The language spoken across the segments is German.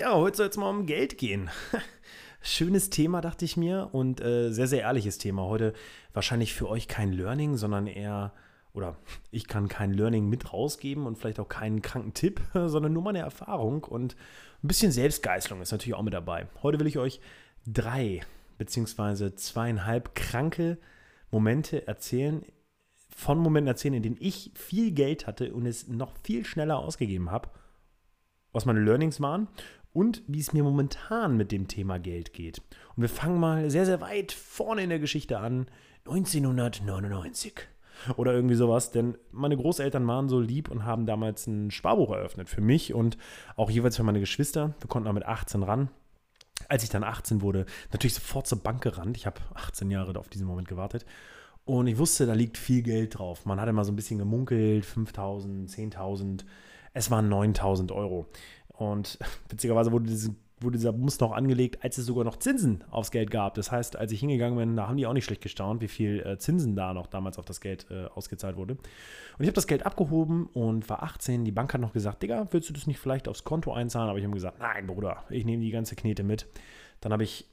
Ja, heute soll es mal um Geld gehen. Schönes Thema, dachte ich mir, und äh, sehr, sehr ehrliches Thema. Heute wahrscheinlich für euch kein Learning, sondern eher, oder ich kann kein Learning mit rausgeben und vielleicht auch keinen kranken Tipp, sondern nur meine Erfahrung und ein bisschen Selbstgeißelung ist natürlich auch mit dabei. Heute will ich euch drei beziehungsweise zweieinhalb kranke Momente erzählen, von Momenten erzählen, in denen ich viel Geld hatte und es noch viel schneller ausgegeben habe, was meine Learnings waren und wie es mir momentan mit dem Thema Geld geht. Und wir fangen mal sehr, sehr weit vorne in der Geschichte an, 1999 oder irgendwie sowas, denn meine Großeltern waren so lieb und haben damals ein Sparbuch eröffnet für mich und auch jeweils für meine Geschwister. Wir konnten auch mit 18 ran. Als ich dann 18 wurde, natürlich sofort zur Bank gerannt. Ich habe 18 Jahre auf diesen Moment gewartet. Und ich wusste, da liegt viel Geld drauf. Man hatte mal so ein bisschen gemunkelt, 5.000, 10.000. Es waren 9.000 Euro. Und witzigerweise wurde, diese, wurde dieser Bums noch angelegt, als es sogar noch Zinsen aufs Geld gab. Das heißt, als ich hingegangen bin, da haben die auch nicht schlecht gestaunt, wie viel äh, Zinsen da noch damals auf das Geld äh, ausgezahlt wurde. Und ich habe das Geld abgehoben und war 18. Die Bank hat noch gesagt, Digga, willst du das nicht vielleicht aufs Konto einzahlen? Aber ich habe gesagt, nein, Bruder, ich nehme die ganze Knete mit. Dann habe ich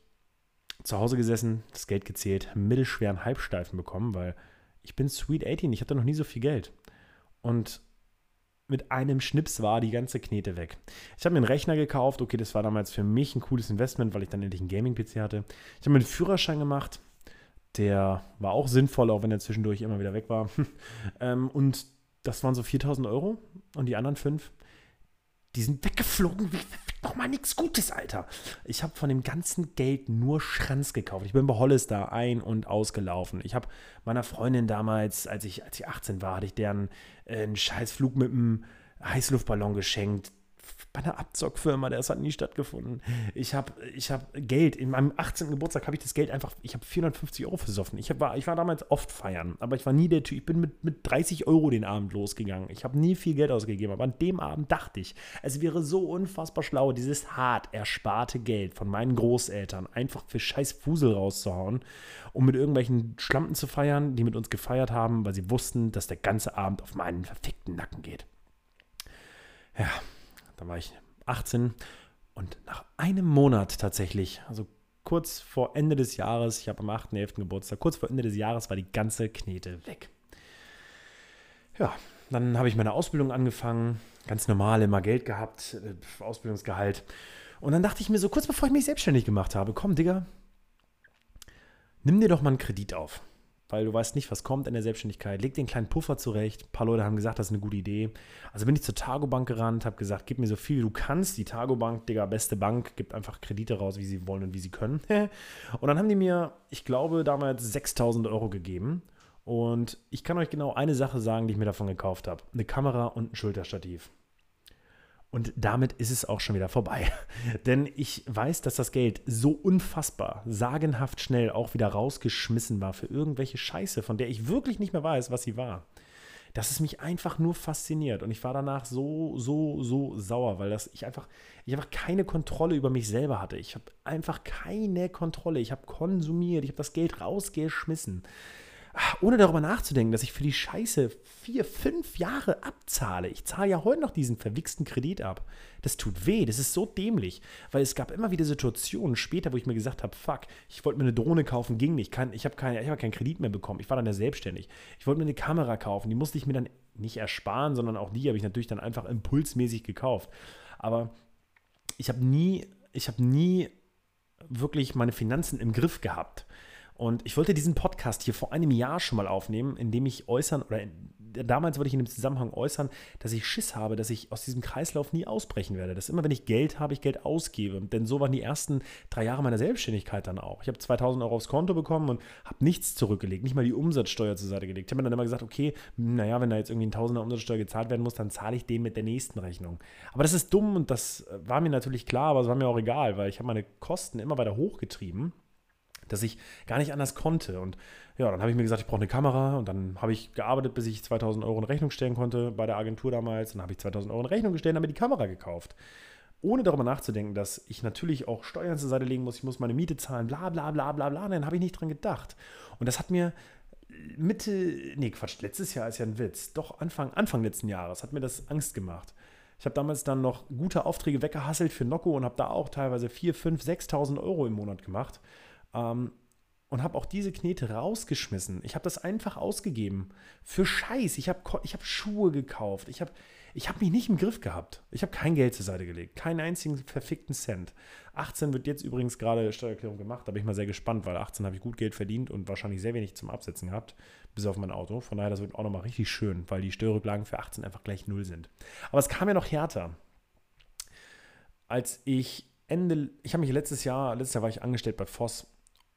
zu Hause gesessen, das Geld gezählt, mittelschweren Halbsteifen bekommen, weil ich bin Sweet 18, ich hatte noch nie so viel Geld. Und mit einem Schnips war die ganze Knete weg. Ich habe mir einen Rechner gekauft. Okay, das war damals für mich ein cooles Investment, weil ich dann endlich einen Gaming-PC hatte. Ich habe mir einen Führerschein gemacht. Der war auch sinnvoll, auch wenn er zwischendurch immer wieder weg war. Ähm, und das waren so 4000 Euro. Und die anderen fünf, die sind weggeflogen wie nochmal nichts Gutes, Alter. Ich habe von dem ganzen Geld nur Schranz gekauft. Ich bin bei Hollister ein- und ausgelaufen. Ich habe meiner Freundin damals, als ich, als ich 18 war, hatte ich deren äh, einen Scheißflug mit einem Heißluftballon geschenkt bei einer Abzockfirma, das hat nie stattgefunden. Ich habe ich hab Geld, in meinem 18. Geburtstag habe ich das Geld einfach, ich habe 450 Euro versoffen. Ich, hab, war, ich war damals oft feiern, aber ich war nie der Typ, ich bin mit, mit 30 Euro den Abend losgegangen. Ich habe nie viel Geld ausgegeben, aber an dem Abend dachte ich, es wäre so unfassbar schlau, dieses hart ersparte Geld von meinen Großeltern einfach für scheiß Fusel rauszuhauen, um mit irgendwelchen Schlampen zu feiern, die mit uns gefeiert haben, weil sie wussten, dass der ganze Abend auf meinen verfickten Nacken geht. Ja, da war ich 18 und nach einem Monat tatsächlich, also kurz vor Ende des Jahres, ich habe am 8.11. Geburtstag, kurz vor Ende des Jahres war die ganze Knete weg. Ja, dann habe ich meine Ausbildung angefangen, ganz normal immer Geld gehabt, äh, Ausbildungsgehalt. Und dann dachte ich mir so, kurz bevor ich mich selbstständig gemacht habe, komm, Digga, nimm dir doch mal einen Kredit auf weil du weißt nicht, was kommt in der Selbstständigkeit. Leg den kleinen Puffer zurecht. Ein paar Leute haben gesagt, das ist eine gute Idee. Also bin ich zur Targobank gerannt, habe gesagt, gib mir so viel wie du kannst. Die Targobank, Digga, beste Bank, gibt einfach Kredite raus, wie sie wollen und wie sie können. und dann haben die mir, ich glaube, damals 6000 Euro gegeben. Und ich kann euch genau eine Sache sagen, die ich mir davon gekauft habe. Eine Kamera und ein Schulterstativ. Und damit ist es auch schon wieder vorbei. Denn ich weiß, dass das Geld so unfassbar, sagenhaft schnell auch wieder rausgeschmissen war für irgendwelche Scheiße, von der ich wirklich nicht mehr weiß, was sie war. Dass es mich einfach nur fasziniert. Und ich war danach so, so, so sauer, weil das ich einfach, ich einfach keine Kontrolle über mich selber hatte. Ich habe einfach keine Kontrolle. Ich habe konsumiert, ich habe das Geld rausgeschmissen ohne darüber nachzudenken, dass ich für die Scheiße vier, fünf Jahre abzahle. Ich zahle ja heute noch diesen verwichsten Kredit ab. Das tut weh, das ist so dämlich, weil es gab immer wieder Situationen später, wo ich mir gesagt habe, fuck, ich wollte mir eine Drohne kaufen, ging nicht, ich habe keinen hab keinen Kredit mehr bekommen, ich war dann ja selbstständig. Ich wollte mir eine Kamera kaufen, die musste ich mir dann nicht ersparen, sondern auch die habe ich natürlich dann einfach impulsmäßig gekauft. Aber ich habe nie, ich habe nie wirklich meine Finanzen im Griff gehabt. Und ich wollte diesen Podcast hier vor einem Jahr schon mal aufnehmen, in dem ich äußern, oder damals wollte ich in dem Zusammenhang äußern, dass ich Schiss habe, dass ich aus diesem Kreislauf nie ausbrechen werde. Dass immer, wenn ich Geld habe, ich Geld ausgebe. Denn so waren die ersten drei Jahre meiner Selbstständigkeit dann auch. Ich habe 2000 Euro aufs Konto bekommen und habe nichts zurückgelegt, nicht mal die Umsatzsteuer zur Seite gelegt. Ich habe mir dann immer gesagt, okay, naja, wenn da jetzt irgendwie ein Tausender Umsatzsteuer gezahlt werden muss, dann zahle ich den mit der nächsten Rechnung. Aber das ist dumm und das war mir natürlich klar, aber es war mir auch egal, weil ich habe meine Kosten immer weiter hochgetrieben dass ich gar nicht anders konnte. Und ja, dann habe ich mir gesagt, ich brauche eine Kamera und dann habe ich gearbeitet, bis ich 2000 Euro in Rechnung stellen konnte bei der Agentur damals. Dann habe ich 2000 Euro in Rechnung gestellt und habe mir die Kamera gekauft. Ohne darüber nachzudenken, dass ich natürlich auch Steuern zur Seite legen muss, ich muss meine Miete zahlen, bla bla bla bla bla. Dann habe ich nicht dran gedacht. Und das hat mir Mitte, nee, Quatsch, letztes Jahr ist ja ein Witz. Doch Anfang, Anfang letzten Jahres hat mir das Angst gemacht. Ich habe damals dann noch gute Aufträge weggehasselt für Nocco und habe da auch teilweise 4, 5, 6.000 Euro im Monat gemacht. Ähm, und habe auch diese Knete rausgeschmissen. Ich habe das einfach ausgegeben. Für Scheiß. Ich habe ich hab Schuhe gekauft. Ich habe ich hab mich nicht im Griff gehabt. Ich habe kein Geld zur Seite gelegt. Keinen einzigen verfickten Cent. 18 wird jetzt übrigens gerade Steuererklärung gemacht. Da bin ich mal sehr gespannt, weil 18 habe ich gut Geld verdient und wahrscheinlich sehr wenig zum Absetzen gehabt. Bis auf mein Auto. Von daher, das wird auch nochmal richtig schön, weil die Steuerrücklagen für 18 einfach gleich null sind. Aber es kam ja noch härter. Als ich Ende, ich habe mich letztes Jahr, letztes Jahr war ich angestellt bei Voss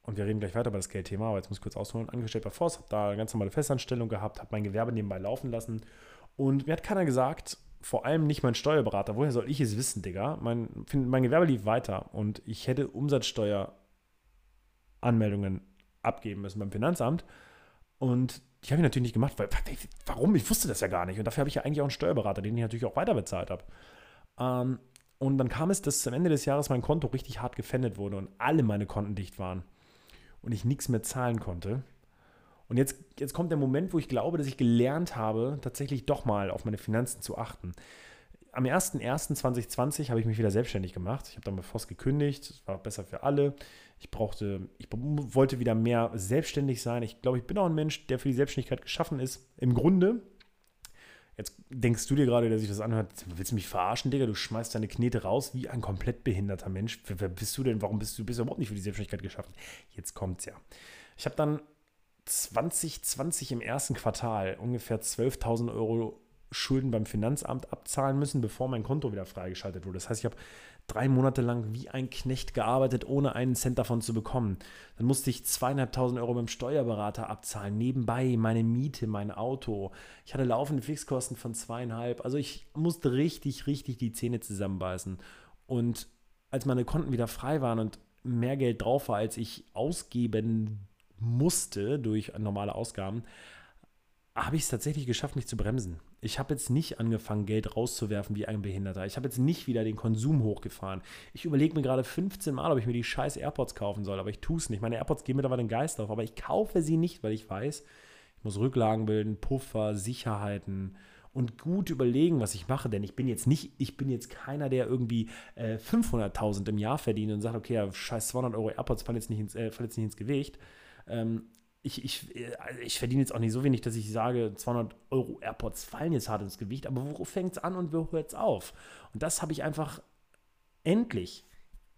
und wir reden gleich weiter über das Geldthema, aber jetzt muss ich kurz ausholen, angestellt bei Voss, habe da eine ganz normale Festanstellung gehabt, habe mein Gewerbe nebenbei laufen lassen und mir hat keiner gesagt, vor allem nicht mein Steuerberater, woher soll ich es wissen, Digga? Mein, mein Gewerbe lief weiter und ich hätte Umsatzsteueranmeldungen abgeben müssen beim Finanzamt und die habe ich natürlich nicht gemacht, weil, warum? Ich wusste das ja gar nicht und dafür habe ich ja eigentlich auch einen Steuerberater, den ich natürlich auch weiter bezahlt habe. Ähm, und dann kam es, dass am Ende des Jahres mein Konto richtig hart gefändet wurde und alle meine Konten dicht waren und ich nichts mehr zahlen konnte. Und jetzt, jetzt kommt der Moment, wo ich glaube, dass ich gelernt habe, tatsächlich doch mal auf meine Finanzen zu achten. Am 01.01.2020 habe ich mich wieder selbstständig gemacht. Ich habe dann bei Voss gekündigt. Es war besser für alle. Ich brauchte, ich wollte wieder mehr selbstständig sein. Ich glaube, ich bin auch ein Mensch, der für die Selbstständigkeit geschaffen ist. Im Grunde. Jetzt denkst du dir gerade, der sich das anhört, willst du mich verarschen, Digga? Du schmeißt deine Knete raus wie ein komplett behinderter Mensch. Wer, wer bist du denn? Warum bist du bist überhaupt nicht für die Selbstständigkeit geschaffen? Jetzt kommt's ja. Ich habe dann 2020 im ersten Quartal ungefähr 12.000 Euro Schulden beim Finanzamt abzahlen müssen, bevor mein Konto wieder freigeschaltet wurde. Das heißt, ich habe drei Monate lang wie ein Knecht gearbeitet, ohne einen Cent davon zu bekommen. Dann musste ich zweieinhalbtausend Euro beim Steuerberater abzahlen, nebenbei meine Miete, mein Auto. Ich hatte laufende Fixkosten von zweieinhalb. Also ich musste richtig, richtig die Zähne zusammenbeißen. Und als meine Konten wieder frei waren und mehr Geld drauf war, als ich ausgeben musste durch normale Ausgaben, habe ich es tatsächlich geschafft, mich zu bremsen. Ich habe jetzt nicht angefangen, Geld rauszuwerfen wie ein Behinderter. Ich habe jetzt nicht wieder den Konsum hochgefahren. Ich überlege mir gerade 15 Mal, ob ich mir die scheiß AirPods kaufen soll, aber ich tue es nicht. Meine AirPods gehen mir da den Geist auf, aber ich kaufe sie nicht, weil ich weiß, ich muss Rücklagen bilden, Puffer, Sicherheiten und gut überlegen, was ich mache, denn ich bin jetzt nicht, ich bin jetzt keiner, der irgendwie äh, 500.000 im Jahr verdient und sagt, okay, ja, scheiß 200 Euro AirPods fallen jetzt nicht ins, äh, fallen jetzt nicht ins Gewicht. Ähm, ich, ich, äh, ich verdiene jetzt auch nicht so wenig, dass ich sage, 200 Euro AirPods fallen jetzt hart ins Gewicht, aber wo fängt es an und wo hört es auf? Und das habe ich einfach endlich,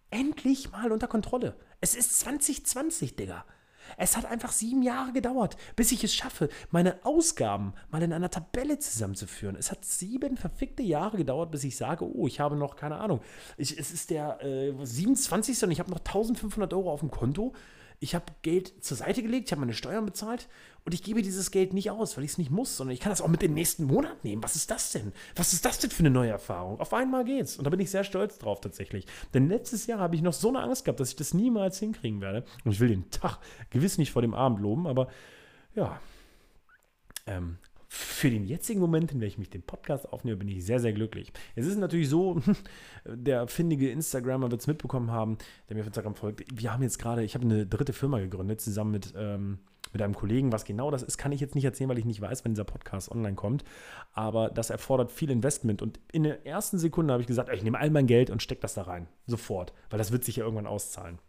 endlich mal unter Kontrolle. Es ist 2020, Digga. Es hat einfach sieben Jahre gedauert, bis ich es schaffe, meine Ausgaben mal in einer Tabelle zusammenzuführen. Es hat sieben verfickte Jahre gedauert, bis ich sage, oh, ich habe noch, keine Ahnung, ich, es ist der äh, 27. und ich habe noch 1500 Euro auf dem Konto ich habe Geld zur Seite gelegt, ich habe meine Steuern bezahlt und ich gebe dieses Geld nicht aus, weil ich es nicht muss, sondern ich kann das auch mit dem nächsten Monat nehmen. Was ist das denn? Was ist das denn für eine neue Erfahrung? Auf einmal geht's. Und da bin ich sehr stolz drauf tatsächlich. Denn letztes Jahr habe ich noch so eine Angst gehabt, dass ich das niemals hinkriegen werde. Und ich will den Tag gewiss nicht vor dem Abend loben, aber ja. Ähm, für den jetzigen Moment, in welchem ich den Podcast aufnehme, bin ich sehr, sehr glücklich. Es ist natürlich so, der findige Instagrammer wird es mitbekommen haben, der mir auf Instagram folgt. Wir haben jetzt gerade, ich habe eine dritte Firma gegründet, zusammen mit, ähm, mit einem Kollegen. Was genau das ist, kann ich jetzt nicht erzählen, weil ich nicht weiß, wann dieser Podcast online kommt. Aber das erfordert viel Investment. Und in der ersten Sekunde habe ich gesagt, ich nehme all mein Geld und stecke das da rein. Sofort. Weil das wird sich ja irgendwann auszahlen.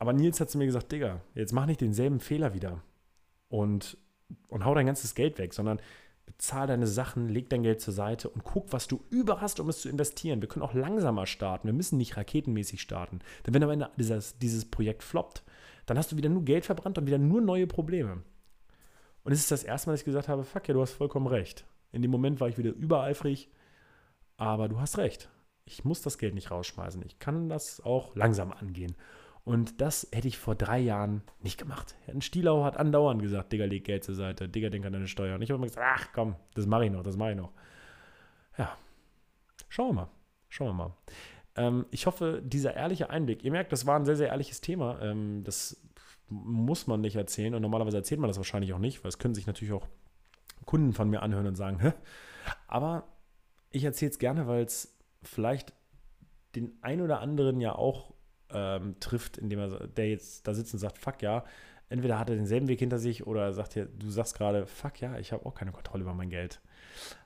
Aber Nils hat zu mir gesagt, Digga, jetzt mach nicht denselben Fehler wieder. Und und hau dein ganzes Geld weg, sondern bezahl deine Sachen, leg dein Geld zur Seite und guck, was du über hast, um es zu investieren. Wir können auch langsamer starten. Wir müssen nicht raketenmäßig starten. Denn wenn am Ende dieses, dieses Projekt floppt, dann hast du wieder nur Geld verbrannt und wieder nur neue Probleme. Und es ist das erste Mal, dass ich gesagt habe, fuck ja, du hast vollkommen recht. In dem Moment war ich wieder übereifrig, aber du hast recht. Ich muss das Geld nicht rausschmeißen. Ich kann das auch langsam angehen. Und das hätte ich vor drei Jahren nicht gemacht. Ein Stielau hat andauernd gesagt, Digga, leg Geld zur Seite, Digga, denk an deine Steuer. Und ich habe immer gesagt, ach komm, das mache ich noch, das mache ich noch. Ja, schauen wir mal, schauen wir mal. Ähm, ich hoffe, dieser ehrliche Einblick, ihr merkt, das war ein sehr, sehr ehrliches Thema. Ähm, das muss man nicht erzählen und normalerweise erzählt man das wahrscheinlich auch nicht, weil es können sich natürlich auch Kunden von mir anhören und sagen, Hä? aber ich erzähle es gerne, weil es vielleicht den ein oder anderen ja auch ähm, trifft, indem er der jetzt da sitzt und sagt, fuck ja, entweder hat er denselben Weg hinter sich oder sagt dir, du sagst gerade, fuck ja, ich habe auch keine Kontrolle über mein Geld.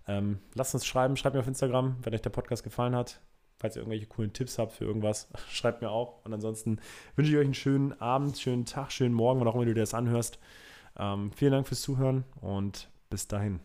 Ähm, lasst uns schreiben, schreibt mir auf Instagram, wenn euch der Podcast gefallen hat. Falls ihr irgendwelche coolen Tipps habt für irgendwas, schreibt mir auch. Und ansonsten wünsche ich euch einen schönen Abend, schönen Tag, schönen Morgen, wann auch immer du dir das anhörst. Ähm, vielen Dank fürs Zuhören und bis dahin.